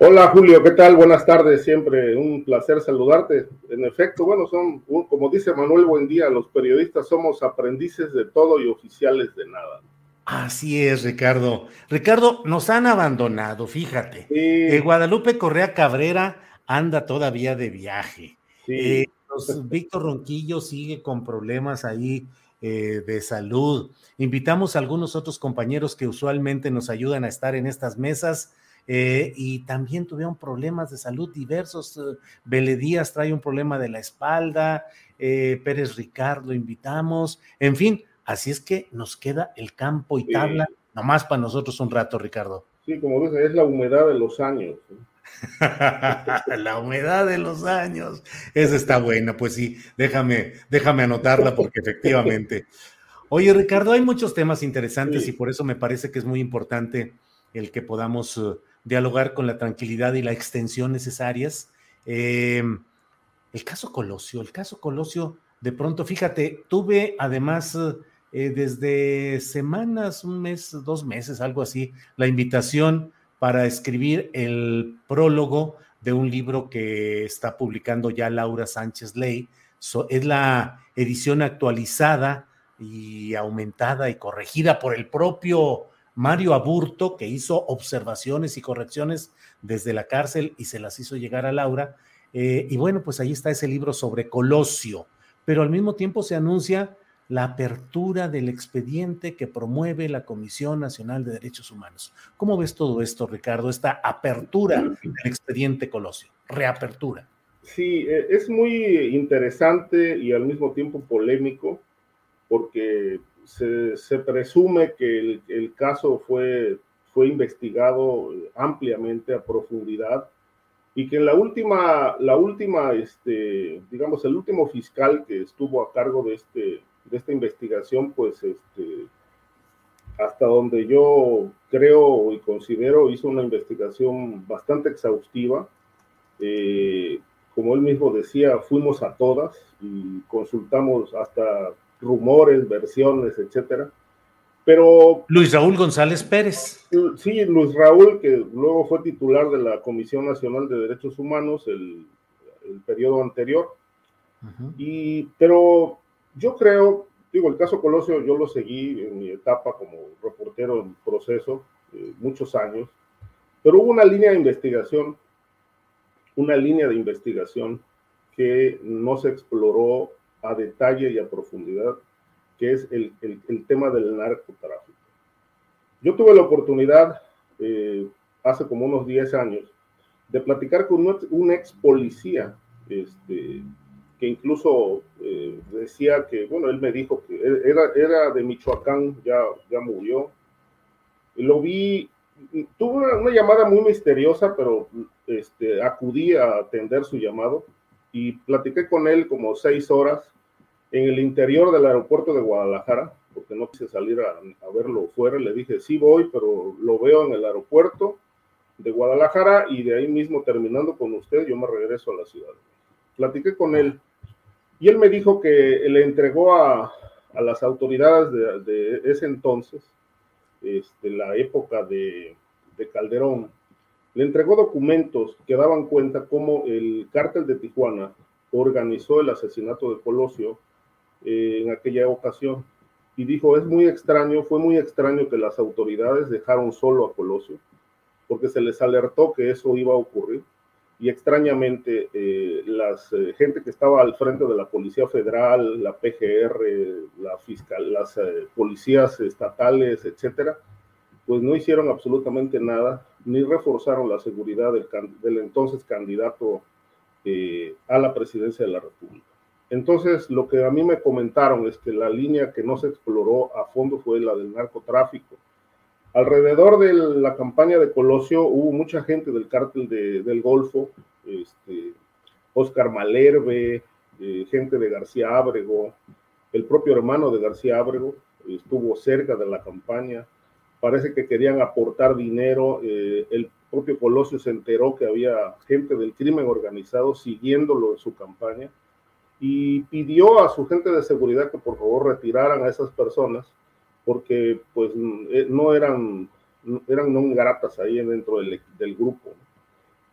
Hola Julio, ¿qué tal? Buenas tardes, siempre un placer saludarte. En efecto, bueno, son, como dice Manuel Buendía, los periodistas somos aprendices de todo y oficiales de nada. Así es, Ricardo. Ricardo, nos han abandonado, fíjate. Eh, Guadalupe Correa Cabrera anda todavía de viaje. Eh, Víctor Ronquillo sigue con problemas ahí eh, de salud. Invitamos a algunos otros compañeros que usualmente nos ayudan a estar en estas mesas eh, y también tuvieron problemas de salud diversos. Eh, Díaz trae un problema de la espalda, eh, Pérez Ricardo invitamos, en fin, así es que nos queda el campo y tabla, nomás para nosotros un rato, Ricardo. Sí, como dice, es la humedad de los años. la humedad de los años. Esa está buena, pues sí, déjame, déjame anotarla porque efectivamente. Oye, Ricardo, hay muchos temas interesantes y por eso me parece que es muy importante el que podamos dialogar con la tranquilidad y la extensión necesarias. Eh, el caso Colosio, el caso Colosio, de pronto, fíjate, tuve además eh, desde semanas, un mes, dos meses, algo así, la invitación para escribir el prólogo de un libro que está publicando ya Laura Sánchez Ley. es la edición actualizada y aumentada y corregida por el propio Mario Aburto, que hizo observaciones y correcciones desde la cárcel y se las hizo llegar a Laura. Eh, y bueno, pues ahí está ese libro sobre Colosio, pero al mismo tiempo se anuncia la apertura del expediente que promueve la Comisión Nacional de Derechos Humanos. ¿Cómo ves todo esto, Ricardo? Esta apertura del expediente Colosio, reapertura. Sí, eh, es muy interesante y al mismo tiempo polémico, porque se, presume que el, caso fue, fue investigado ampliamente a profundidad y que la última, la última, este, digamos, el último fiscal que estuvo a cargo de, este, de esta investigación, pues, este, hasta donde yo creo y considero, hizo una investigación bastante exhaustiva. Eh, como él mismo decía, fuimos a todas y consultamos hasta rumores, versiones, etcétera. Pero. Luis Raúl González Pérez. Sí, Luis Raúl, que luego fue titular de la Comisión Nacional de Derechos Humanos el, el periodo anterior. y, pero yo creo, digo, el caso Colosio yo lo seguí en mi etapa como reportero en proceso, eh, muchos años, pero hubo una línea de investigación, una línea de investigación que no se exploró a detalle y a profundidad, que es el, el, tema del narcotráfico. Yo tuve la oportunidad eh, hace como unos 10 años de platicar con un, ex policía, este, que incluso eh, decía que, bueno, él me dijo que era, era de Michoacán, ya, ya murió. Lo vi, tuve una, llamada muy misteriosa, pero este, acudí a atender su llamado y platiqué con él como seis horas en el interior del aeropuerto de Guadalajara, porque no quise salir a, verlo fuera, le dije, sí voy, pero lo veo en el aeropuerto de Guadalajara y de ahí mismo terminando con usted, yo me regreso a la ciudad. Platiqué con él y él me dijo que le entregó a, a las autoridades de, de, ese entonces, este, la época de, de Calderón, le entregó documentos que daban cuenta cómo el cártel de Tijuana organizó el asesinato de Colosio eh, en aquella ocasión. Y dijo, es muy extraño, fue muy extraño que las autoridades dejaron solo a Colosio, porque se les alertó que eso iba a ocurrir. Y extrañamente, eh, la eh, gente que estaba al frente de la Policía Federal, la PGR, la fiscal, las policías estatales, etcétera, pues no hicieron absolutamente nada, ni reforzaron la seguridad del, entonces candidato eh, a la presidencia de la República. Entonces, lo que a mí me comentaron es que la línea que no se exploró a fondo fue la del narcotráfico. Alrededor de la campaña de Colosio hubo mucha gente del cártel del Golfo, este, Oscar Malerbe, eh, gente de García Ábrego, el propio hermano de García Ábrego estuvo cerca de la campaña, parece que querían aportar dinero. Eh, el propio Colosio se enteró que había gente del crimen organizado siguiéndolo en su campaña y pidió a su gente de seguridad que por favor retiraran a esas personas porque pues eh, no eran, eran no gratas ahí dentro del, del grupo.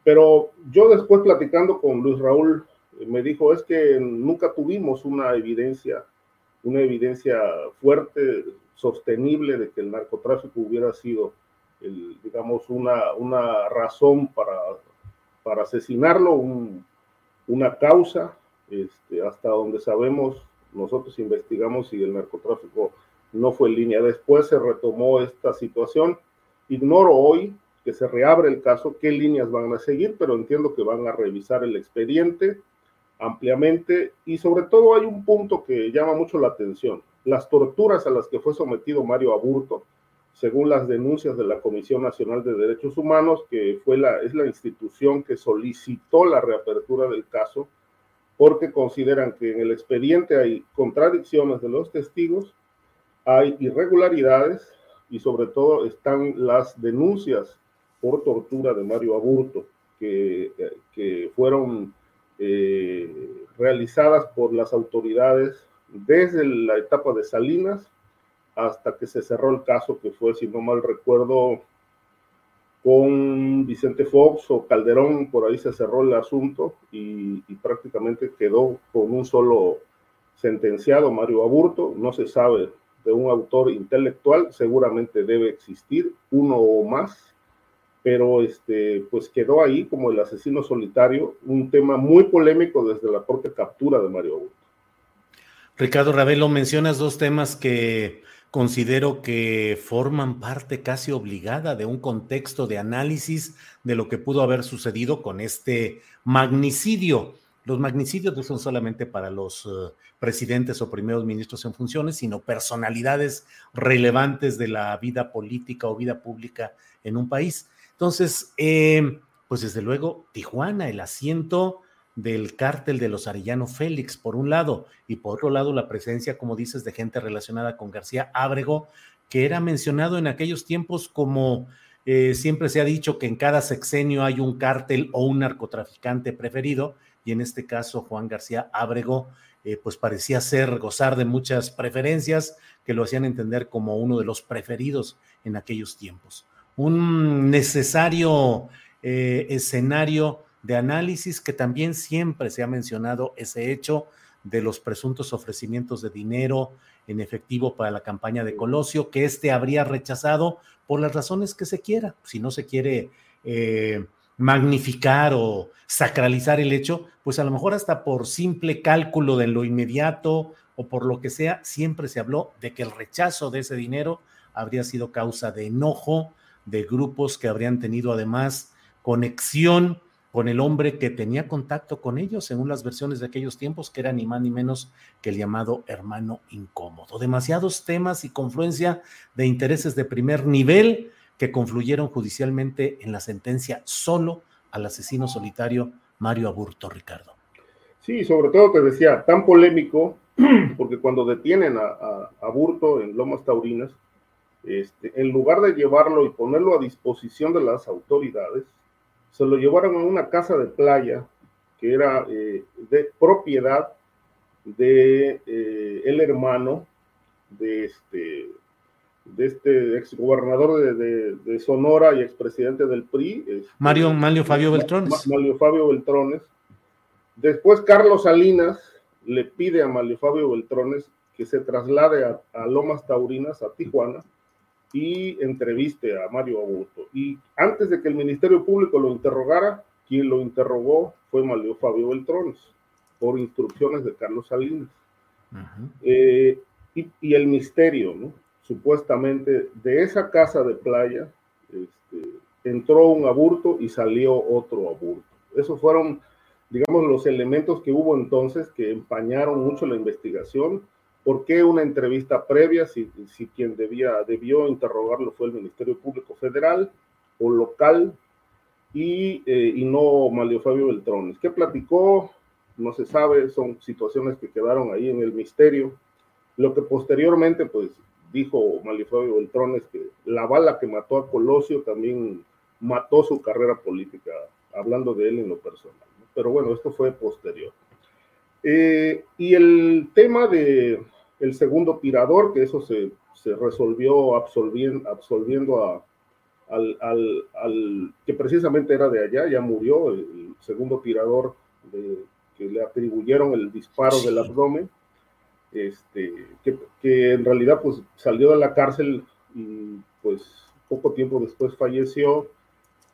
Pero yo después platicando con Luis Raúl, me dijo, es que nunca tuvimos una evidencia, una evidencia fuerte sostenible de que el narcotráfico hubiera sido, el, digamos, una, una razón para, para asesinarlo, una causa, este, hasta donde sabemos, nosotros investigamos si el narcotráfico no fue en línea. Después se retomó esta situación. Ignoro hoy que se reabre el caso, qué líneas van a seguir, pero entiendo que van a revisar el expediente ampliamente y sobre todo hay un punto que llama mucho la atención las torturas a las que fue sometido Mario Aburto, según las denuncias de la Comisión Nacional de Derechos Humanos, que fue la, es la institución que solicitó la reapertura del caso, porque consideran que en el expediente hay contradicciones de los testigos, hay irregularidades y sobre todo están las denuncias por tortura de Mario Aburto, que, que fueron eh, realizadas por las autoridades desde la etapa de Salinas hasta que se cerró el caso que fue, si no mal recuerdo, con Vicente Fox o Calderón, por ahí se cerró el asunto y, prácticamente quedó con un solo sentenciado, Mario Aburto, no se sabe de un autor intelectual, seguramente debe existir uno o más, pero este, pues quedó ahí como el asesino solitario, un tema muy polémico desde la propia captura de Mario Aburto. Ricardo Ravelo, mencionas dos temas que considero que forman parte casi obligada de un contexto de análisis de lo que pudo haber sucedido con este magnicidio. Los magnicidios no son solamente para los eh, presidentes o primeros ministros en funciones, sino personalidades relevantes de la vida política o vida pública en un país. Entonces, eh, pues desde luego, Tijuana, el asiento del cártel de los Arellano Félix, por un lado, y por otro lado la presencia, como dices, de gente relacionada con García Ábrego, que era mencionado en aquellos tiempos como eh, siempre se ha dicho que en cada sexenio hay un cártel o un narcotraficante preferido, y en este caso Juan García Ábrego, eh, pues parecía ser, gozar de muchas preferencias que lo hacían entender como uno de los preferidos en aquellos tiempos. Un necesario eh, escenario de análisis que también siempre se ha mencionado ese hecho de los presuntos ofrecimientos de dinero en efectivo para la campaña de Colosio, que éste habría rechazado por las razones que se quiera. Si no se quiere eh, magnificar o sacralizar el hecho, pues a lo mejor hasta por simple cálculo de lo inmediato o por lo que sea, siempre se habló de que el rechazo de ese dinero habría sido causa de enojo de grupos que habrían tenido además conexión con el hombre que tenía contacto con ellos, según las versiones de aquellos tiempos, que era ni más ni menos que el llamado hermano incómodo. Demasiados temas y confluencia de intereses de primer nivel que confluyeron judicialmente en la sentencia solo al asesino solitario Mario Aburto, Ricardo. Sí, sobre todo te decía, tan polémico, porque cuando detienen a, Aburto en Lomas Taurinas, este, en lugar de llevarlo y ponerlo a disposición de las autoridades, se lo llevaron a una casa de playa que era eh, de propiedad de eh, el hermano de este de este exgobernador de, de, Sonora y expresidente del PRI. Este, Mario, Mario Fabio Beltrones. Mario Fabio Beltrones. Después Carlos Salinas le pide a Mario Fabio Beltrones que se traslade a, Lomas Taurinas, a Tijuana, y entreviste a Mario Aburto. Y antes de que el Ministerio Público lo interrogara, quien lo interrogó fue Mario Fabio Beltrones, por instrucciones de Carlos Salinas. Eh, y, y, el misterio, ¿no? supuestamente de esa casa de playa este, entró un aburto y salió otro aburto. Esos fueron, digamos, los elementos que hubo entonces que empañaron mucho la investigación. ¿Por qué una entrevista previa si, si quien debía, debió interrogarlo fue el Ministerio Público Federal o local y, eh, y no Mario Fabio Beltrones? ¿Qué platicó? No se sabe, son situaciones que quedaron ahí en el misterio. Lo que posteriormente, pues, dijo Malifabio Beltrones que la bala que mató a Colosio también mató su carrera política, hablando de él en lo personal. Pero bueno, esto fue posterior. Eh, y el tema de el segundo tirador, que eso se, se resolvió absolviendo, absolviendo a, al, al, al, que precisamente era de allá, ya murió, el, segundo tirador de, que le atribuyeron el disparo del abdomen este, que, en realidad pues salió de la cárcel y pues poco tiempo después falleció.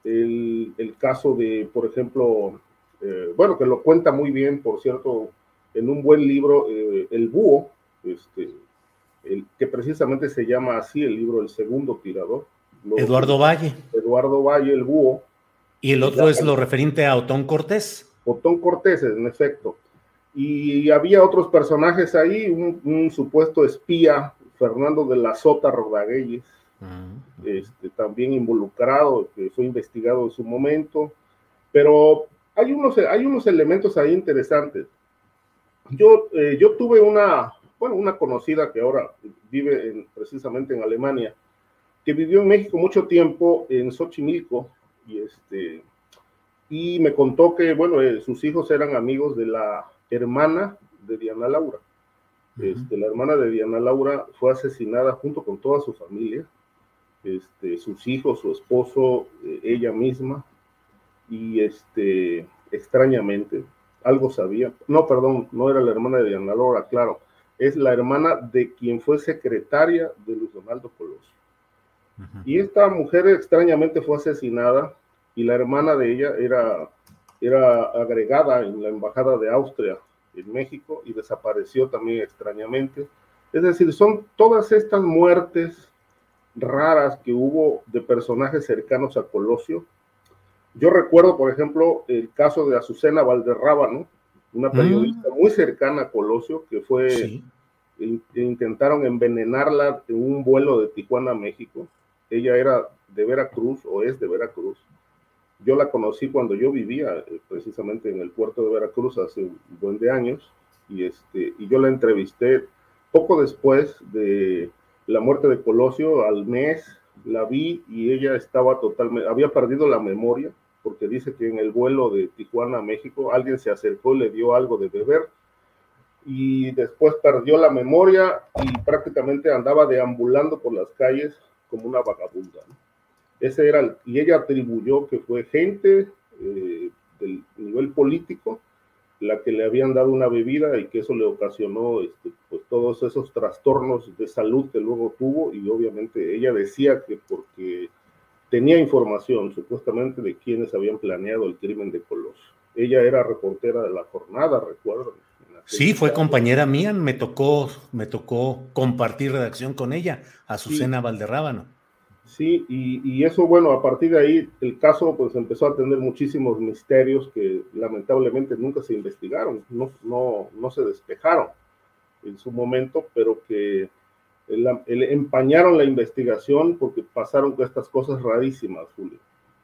El, caso de, por ejemplo, eh, bueno, que lo cuenta muy bien, por cierto, en un buen libro, eh, El Búho, este, el, que precisamente se llama así el libro El Segundo Tirador. Eduardo Valle. Eduardo Valle, El Búho. Y el otro es lo referente a Otón Cortés. Otón Cortés, en efecto. Y había otros personajes ahí, un, supuesto espía, Fernando de la Sota Rodaguelles, este, también involucrado, que fue investigado en su momento. Pero hay unos, hay unos elementos ahí interesantes. Yo, eh, yo tuve una, bueno, una conocida que ahora vive precisamente en Alemania, que vivió en México mucho tiempo, en Xochimilco, y, este, y me contó que, bueno, eh, sus hijos eran amigos de la hermana de Diana Laura. este, la hermana de Diana Laura fue asesinada junto con toda su familia, este, sus hijos, su esposo, eh, ella misma, y este, extrañamente, algo sabía, no, perdón, no era la hermana de Diana Laura, claro, es la hermana de quien fue secretaria de Luis Donaldo Colosio. Y esta mujer extrañamente fue asesinada y la hermana de ella era era agregada en la Embajada de Austria en México y desapareció también extrañamente. Es decir, son todas estas muertes raras que hubo de personajes cercanos a Colosio. Yo recuerdo, por ejemplo, el caso de Azucena Valderrábano, una mm. periodista muy cercana a Colosio, que fue, intentaron envenenarla en un vuelo de Tijuana a México. Ella era de Veracruz o es de Veracruz yo la conocí cuando yo vivía eh, precisamente en el puerto de Veracruz hace un buen de años y, este, y yo la entrevisté poco después de la muerte de Colosio, al mes la vi y ella estaba totalmente, había perdido la memoria porque dice que en el vuelo de Tijuana a México alguien se acercó y le dio algo de beber y después perdió la memoria y prácticamente andaba deambulando por las calles como una vagabunda. Ese era, y ella atribuyó que fue gente eh, del nivel político la que le habían dado una bebida y que eso le ocasionó este, pues, todos esos trastornos de salud que luego tuvo y obviamente ella decía que porque tenía información supuestamente de quienes habían planeado el crimen de Colosio. Ella era reportera de la jornada, recuerdo. Sí, fue compañera mía, me tocó, me tocó compartir redacción con ella, Azucena Valderrábano. Sí, y, eso, bueno, a partir de ahí el caso pues empezó a tener muchísimos misterios que lamentablemente nunca se investigaron, no, no, no se despejaron en su momento, pero que empañaron la investigación porque pasaron estas cosas rarísimas, Julio.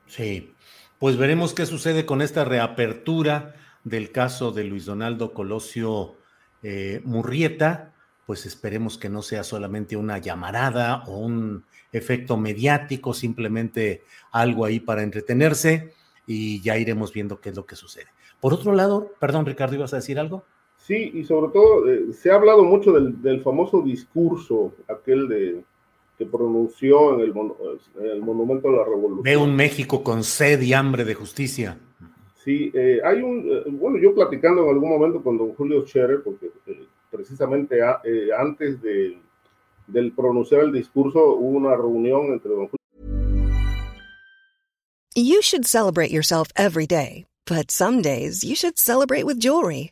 Sí, pues veremos qué sucede con esta reapertura del caso de Luis Donaldo Colosio eh, Murrieta, pues esperemos que no sea solamente una llamarada o un efecto mediático, simplemente algo ahí para entretenerse y ya iremos viendo qué es lo que sucede. Por otro lado, perdón Ricardo, ¿ibas a decir algo? Sí, y sobre todo eh, se ha hablado mucho del, famoso discurso, aquel de, que pronunció en el, el Monumento a la Revolución. Ve un México con sed y hambre de justicia. Sí, eh, hay un, eh, bueno, yo platicando en algún momento con don Julio Scherer, porque eh, precisamente antes de, del pronunciar el discurso hubo una reunión entre don Julio. You should celebrate yourself every day, but some days you should celebrate with jewelry.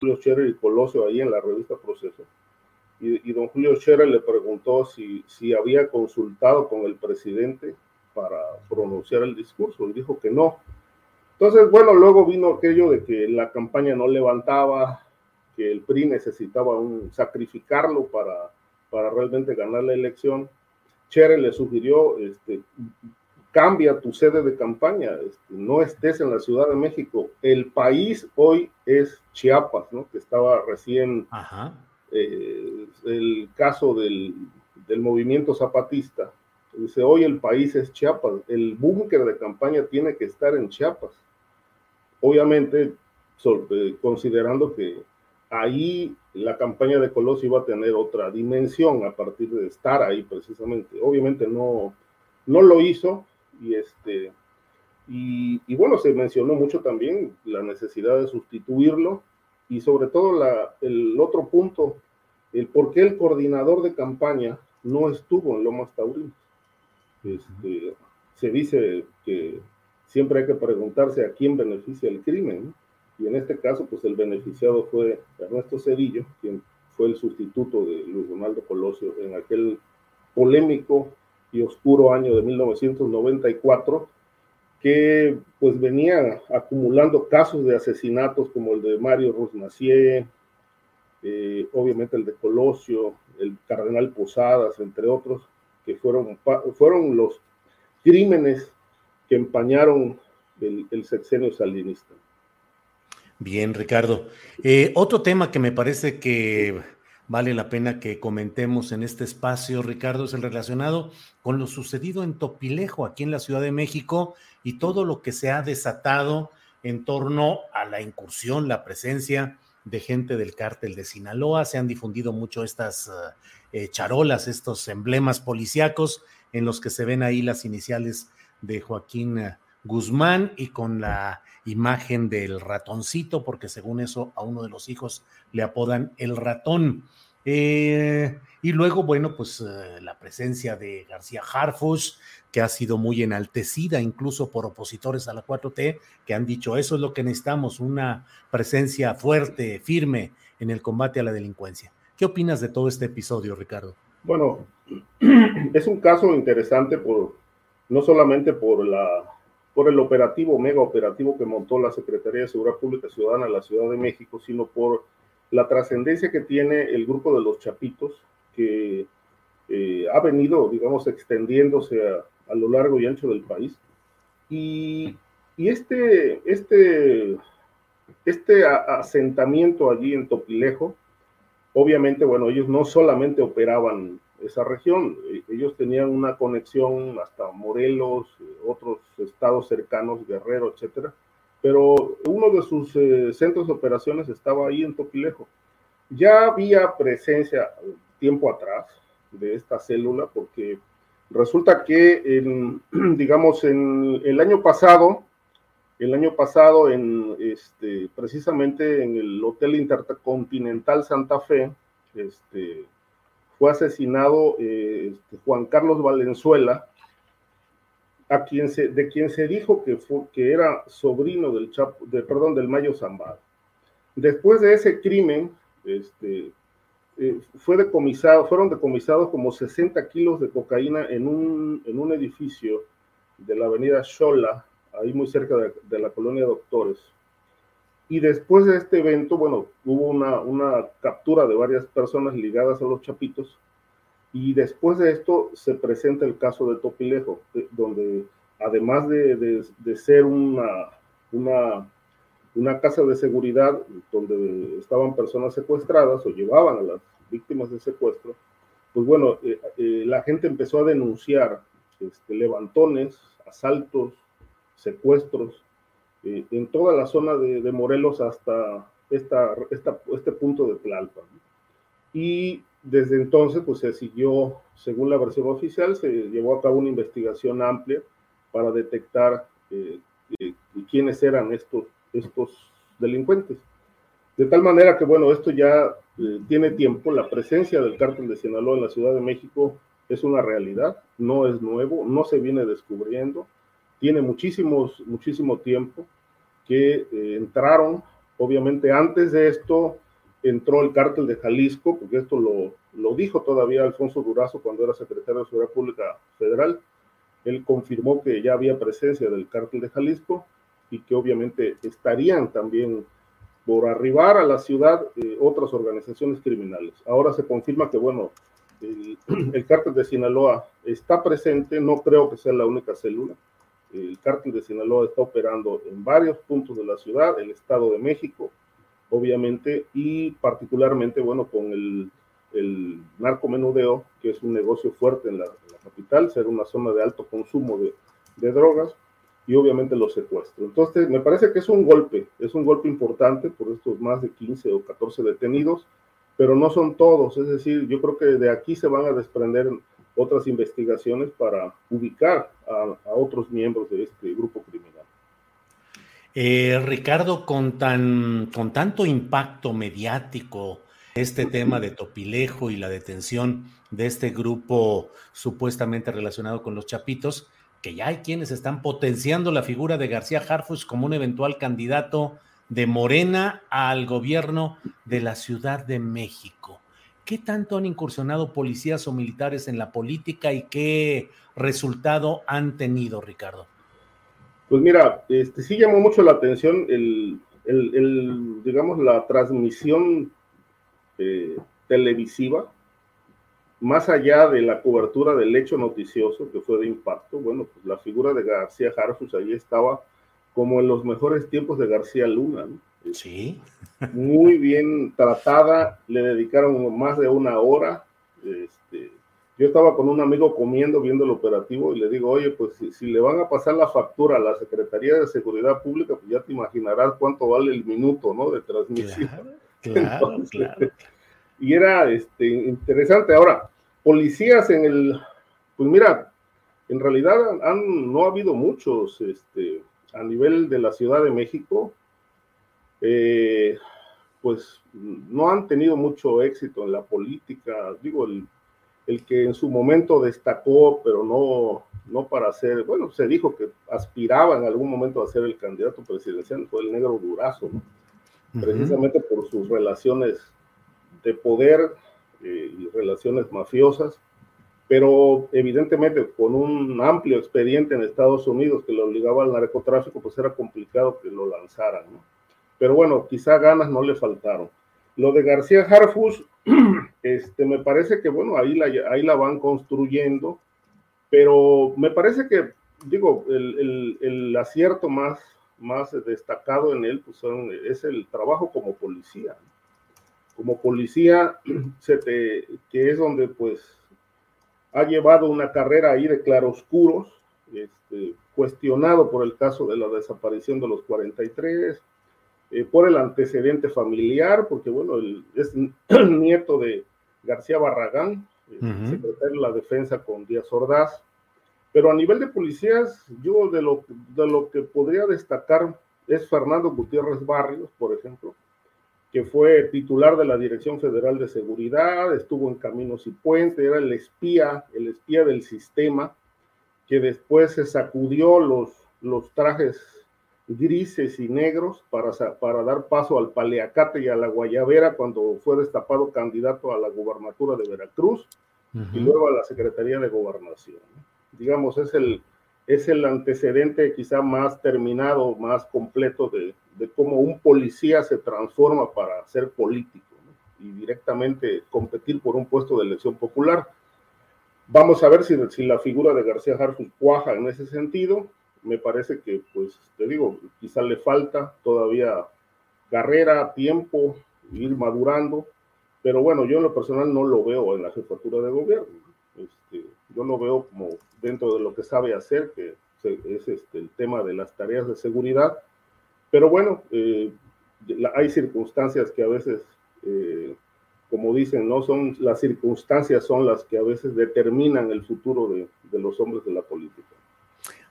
Julio Scherer y Colosio ahí en la revista Proceso. Y, y don Julio Scherer le preguntó si, si había consultado con el presidente para pronunciar el discurso y dijo que no. Entonces, bueno, luego vino aquello de que la campaña no levantaba, que el PRI necesitaba un, sacrificarlo para, para realmente ganar la elección. Chere le sugirió, este, cambia tu sede de campaña, este, no estés en la Ciudad de México. El país hoy es Chiapas, ¿no? Que estaba recién eh, el caso del, del movimiento zapatista Dice, hoy el país es Chiapas, el búnker de campaña tiene que estar en Chiapas. Obviamente, eh, considerando que ahí la campaña de Colosio iba a tener otra dimensión a partir de estar ahí precisamente. Obviamente no, no lo hizo y este y, bueno, se mencionó mucho también la necesidad de sustituirlo y sobre todo la, el otro punto, el por qué el coordinador de campaña no estuvo en Lomas Taurinas. Este, se dice que siempre hay que preguntarse a quién beneficia el crimen, y en este caso, pues el beneficiado fue Ernesto Cedillo, quien fue el sustituto de Luis Ronaldo Colosio en aquel polémico y oscuro año de 1994, que pues venía acumulando casos de asesinatos como el de Mario Rosmacier, eh, obviamente el de Colosio, el cardenal Posadas, entre otros, que fueron, fueron los crímenes que empañaron el, sexenio salinista. Bien, Ricardo. Eh, otro tema que me parece que vale la pena que comentemos en este espacio, Ricardo, es el relacionado con lo sucedido en Topilejo, aquí en la Ciudad de México, y todo lo que se ha desatado en torno a la incursión, la presencia de gente del cártel de Sinaloa. Se han difundido mucho estas eh, charolas, estos emblemas policíacos en los que se ven ahí las iniciales de Joaquín eh, Guzmán y con la imagen del ratoncito, porque según eso a uno de los hijos le apodan el ratón. Eh, y luego, bueno, pues la presencia de García Harfus, que ha sido muy enaltecida incluso por opositores a la 4T, que han dicho eso es lo que necesitamos, una presencia fuerte, firme en el combate a la delincuencia. ¿Qué opinas de todo este episodio, Ricardo? Bueno, es un caso interesante por no solamente por la por el operativo, mega operativo que montó la Secretaría de Seguridad Pública Ciudadana en la Ciudad de México, sino por la trascendencia que tiene el grupo de los Chapitos, que eh, ha venido, digamos, extendiéndose a, a, lo largo y ancho del país. Y, y este, este, este asentamiento allí en Topilejo, obviamente, bueno, ellos no solamente operaban esa región, e, ellos tenían una conexión hasta Morelos, eh, otros estados cercanos, Guerrero, etcétera, pero uno de sus eh, centros de operaciones estaba ahí en Topilejo. Ya había presencia tiempo atrás de esta célula, porque resulta que, en, digamos, en el año pasado, el año pasado, en, este, precisamente en el Hotel Intercontinental Santa Fe, este, fue asesinado eh, este, Juan Carlos Valenzuela, a quien se, de quien se dijo que, fue, que era sobrino del, Chapo, de, perdón, del Mayo Zambada. Después de ese crimen, este, eh, fue decomisado, fueron decomisados como 60 kilos de cocaína en un, en un edificio de la avenida Xola, ahí muy cerca de, de, la colonia Doctores. Y después de este evento, bueno, hubo una, una captura de varias personas ligadas a los chapitos. Y después de esto se presenta el caso de Topilejo, donde además de, de, de ser una, una una casa de seguridad donde estaban personas secuestradas o llevaban a las víctimas de secuestro, pues bueno, eh, eh, la gente empezó a denunciar este, levantones, asaltos, secuestros eh, en toda la zona de, de Morelos hasta esta, esta, este punto de Tlalpan. Y desde entonces, pues se siguió, según la versión oficial, se llevó a cabo una investigación amplia para detectar quiénes eran estos estos delincuentes. De tal manera que, bueno, esto ya eh, tiene tiempo, la presencia del cártel de Sinaloa en la Ciudad de México es una realidad, no es nuevo, no se viene descubriendo, tiene muchísimos, muchísimo tiempo que eh, entraron, obviamente antes de esto entró el cártel de Jalisco, porque esto lo, lo dijo todavía Alfonso Durazo cuando era secretario de Seguridad Pública Federal, él confirmó que ya había presencia del cártel de Jalisco, y que obviamente estarían también por arribar a la ciudad eh, otras organizaciones criminales. Ahora se confirma que, bueno, el, el, cártel de Sinaloa está presente, no creo que sea la única célula. El cártel de Sinaloa está operando en varios puntos de la ciudad, el Estado de México, obviamente, y particularmente, bueno, con el, el narcomenudeo, que es un negocio fuerte en la, en la capital, ser una zona de alto consumo de, de drogas, y obviamente los secuestros. Entonces, me parece que es un golpe, es un golpe importante por estos más de 15 o 14 detenidos, pero no son todos, es decir, yo creo que de aquí se van a desprender otras investigaciones para ubicar a, otros miembros de este grupo criminal. Eh, Ricardo, con, tan, con tanto impacto mediático, este tema de Topilejo y la detención de este grupo supuestamente relacionado con los Chapitos, que ya hay quienes están potenciando la figura de García Harfus como un eventual candidato de Morena al gobierno de la Ciudad de México. ¿Qué tanto han incursionado policías o militares en la política y qué resultado han tenido, Ricardo? Pues mira, este, sí llamó mucho la atención digamos, la transmisión eh, televisiva más allá de la cobertura del hecho noticioso que fue de impacto, bueno, pues la figura de García Harfus ahí estaba como en los mejores tiempos de García Luna, ¿no? Sí. Muy bien tratada, le dedicaron más de una hora. Este, yo estaba con un amigo comiendo, viendo el operativo, y le digo, oye, pues si, si, le van a pasar la factura a la Secretaría de Seguridad Pública, pues ya te imaginarás cuánto vale el minuto, ¿no? De transmisión. Claro, claro, claro. Y era este, interesante. Ahora, policías en el, pues mira, en realidad han, no ha habido muchos este, a nivel de la Ciudad de México, eh, pues no han tenido mucho éxito en la política. Digo, el, el, que en su momento destacó, pero no, no para ser, bueno, se dijo que aspiraba en algún momento a ser el candidato presidencial, fue el negro Durazo, ¿no? uh -huh. precisamente por sus relaciones de poder eh, y relaciones mafiosas, pero evidentemente con un amplio expediente en Estados Unidos que lo obligaba al narcotráfico, pues era complicado que lo lanzaran, ¿no? Pero bueno, quizá ganas no le faltaron. Lo de García Harfus, este, me parece que, bueno, ahí la, ahí la van construyendo, pero me parece que, digo, el, el, el acierto más, más destacado en él pues son, es el trabajo como policía. como policía, se te, que es donde pues ha llevado una carrera ahí de claroscuros, este, cuestionado por el caso de la desaparición de los 43, eh, por el antecedente familiar, porque bueno, el, es el nieto de García Barragán, uh -huh. secretario de la defensa con Díaz Ordaz, pero a nivel de policías, yo de lo, de lo que podría destacar es Fernando Gutiérrez Barrios, por ejemplo, que fue titular de la Dirección Federal de Seguridad, estuvo en Caminos y Puentes, era el espía, el espía del sistema, que después se sacudió los, los trajes grises y negros para, para dar paso al paleacate y a la guayabera cuando fue destapado candidato a la gubernatura de Veracruz y luego a la Secretaría de Gobernación. Digamos, es el, es el antecedente quizá más terminado, más completo de, de cómo un policía se transforma para ser político y directamente competir por un puesto de elección popular. Vamos a ver si, si la figura de García Harfuch cuaja en ese sentido me parece que, pues, te digo, quizá le falta todavía carrera, tiempo, ir madurando, pero bueno, yo en lo personal no lo veo en la jefatura de gobierno. Este, yo lo veo como dentro de lo que sabe hacer, que es este, el tema de las tareas de seguridad, pero bueno, eh, hay circunstancias que a veces, eh, como dicen, no son las circunstancias son las que a veces determinan el futuro de, de los hombres de la política.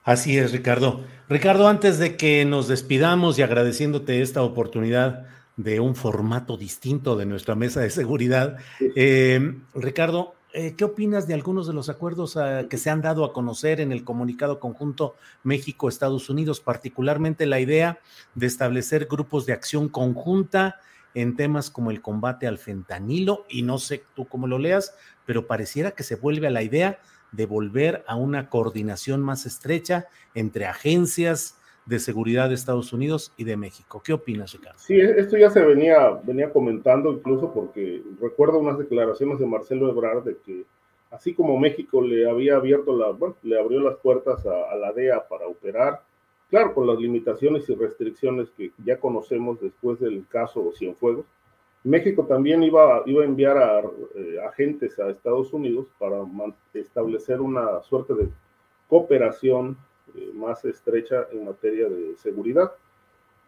Así es, Ricardo. Ricardo, antes de que nos despidamos y agradeciéndote esta oportunidad de un formato distinto de nuestra mesa de seguridad, eh, Ricardo, eh, ¿qué opinas de algunos de los acuerdos ah, que se han dado a conocer en el comunicado conjunto México-Estados Unidos, particularmente la idea de establecer grupos de acción conjunta en temas como el combate al fentanilo? Y no sé tú cómo lo leas, pero pareciera que se vuelve a la idea de volver a una coordinación más estrecha entre agencias de seguridad de Estados Unidos y de México. ¿Qué opinas, Ricardo? Sí, esto ya se venía, venía comentando incluso porque recuerdo unas declaraciones de Marcelo Ebrard de que así como México le había abierto la, bueno, le abrió las puertas a, a la DEA para operar, claro, con las limitaciones y restricciones que ya conocemos después del caso Cienfuegos, México también iba, iba a enviar a eh, agentes a Estados Unidos para establecer una suerte de cooperación eh, más estrecha en materia de seguridad.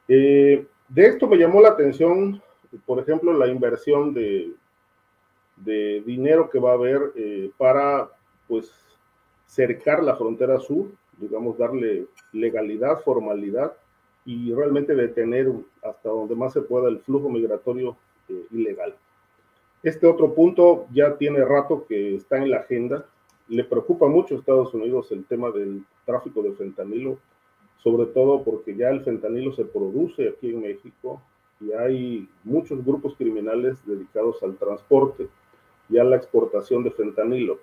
Eh, de esto me llamó la atención, por ejemplo, la inversión de, de dinero que va a haber para pues cercar la frontera sur, digamos, darle legalidad, formalidad y realmente detener hasta donde más se pueda el flujo migratorio este, ilegal. Este otro punto ya tiene rato que está en la agenda. Le preocupa mucho a Estados Unidos el tema del tráfico de fentanilo, sobre todo porque ya el fentanilo se produce aquí en México y hay muchos grupos criminales dedicados al transporte y a la exportación de fentanilo.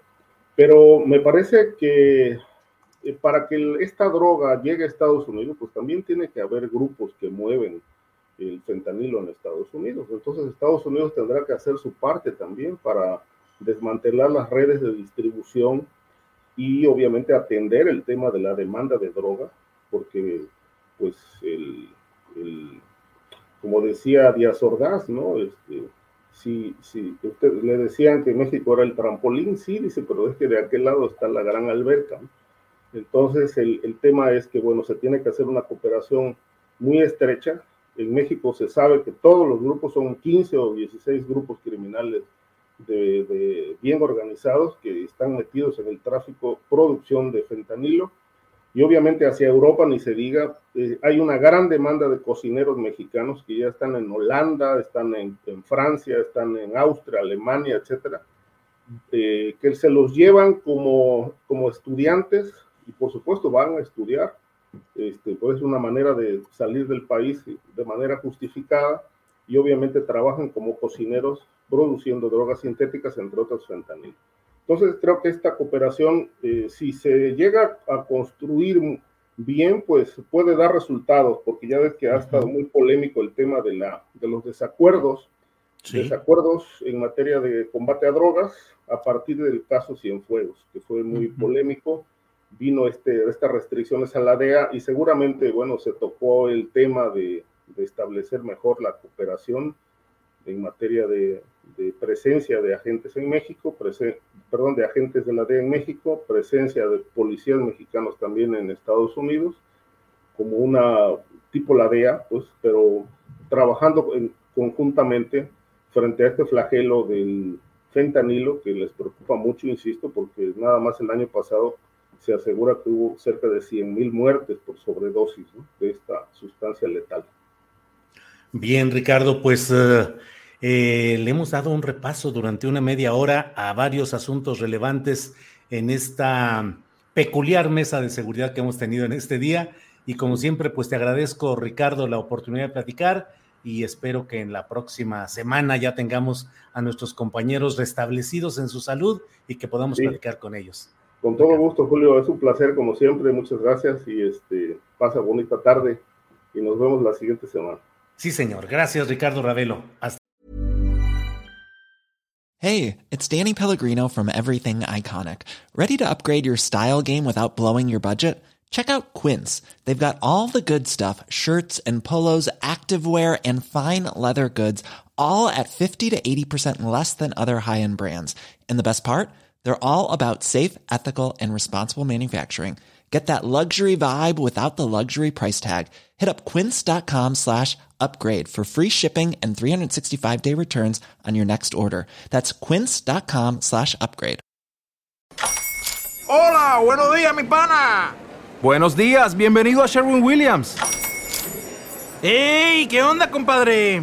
Pero me parece que eh, para que esta droga llegue a Estados Unidos, pues también tiene que haber grupos que mueven el fentanilo en Estados Unidos. Entonces Estados Unidos tendrá que hacer su parte también para desmantelar las redes de distribución y obviamente atender el tema de la demanda de droga, porque pues el, como decía Díaz Ordaz, ¿no? Este, si, si usted, le decían que México era el trampolín, sí, dice, pero es que de aquel lado está la gran alberca. Entonces el, el tema es que, bueno, se tiene que hacer una cooperación muy estrecha en México se sabe que todos los grupos son 15 o 16 grupos criminales de, bien organizados que están metidos en el tráfico, producción de fentanilo. Y obviamente hacia Europa, ni se diga, eh, hay una gran demanda de cocineros mexicanos que ya están en Holanda, están en, Francia, están en Austria, Alemania, etcétera, eh, que se los llevan como, como estudiantes y por supuesto van a estudiar este, pues es una manera de salir del país de manera justificada y obviamente trabajan como cocineros produciendo drogas sintéticas, entre otras fentanil. Entonces creo que esta cooperación, eh, si se llega a construir bien, pues puede dar resultados, porque ya ves que ha estado muy polémico el tema de, la, de los desacuerdos, desacuerdos en materia de combate a drogas a partir del caso Cienfuegos, que fue muy polémico vino este, estas restricciones a la DEA y seguramente, bueno, se tocó el tema de, establecer mejor la cooperación en materia de, presencia de agentes en México, perdón, de agentes de la DEA en México, presencia de policías mexicanos también en Estados Unidos, como una tipo la DEA, pues, pero trabajando conjuntamente frente a este flagelo del fentanilo que les preocupa mucho, insisto, porque nada más el año pasado se asegura que hubo cerca de 100.000 muertes por sobredosis de esta sustancia letal. Bien, Ricardo, pues eh, eh, le hemos dado un repaso durante una media hora a varios asuntos relevantes en esta peculiar mesa de seguridad que hemos tenido en este día. Y como siempre, pues te agradezco, Ricardo, la oportunidad de platicar y espero que en la próxima semana ya tengamos a nuestros compañeros restablecidos en su salud y que podamos platicar con ellos. Con todo gusto, Julio, es un placer como siempre, muchas gracias y este pasa bonita tarde y nos vemos la siguiente semana. Sí, señor. Gracias, Ricardo Ravelo. Hasta Hey, it's Danny Pellegrino from Everything Iconic. Ready to upgrade your style game without blowing your budget? Check out Quince. They've got all the good stuff, shirts and polos, activewear and fine leather goods, all at 50 to 80% less than other high-end brands. And the best part? They're all about safe, ethical and responsible manufacturing. Get that luxury vibe without the luxury price tag. Hit up quince.com slash upgrade for free shipping and 365 day returns on your next order. That's quince.com slash upgrade. Hola, buenos días, mi pana. Buenos días, bienvenido a Sherwin Williams. ¡Ey! ¿Qué onda, compadre?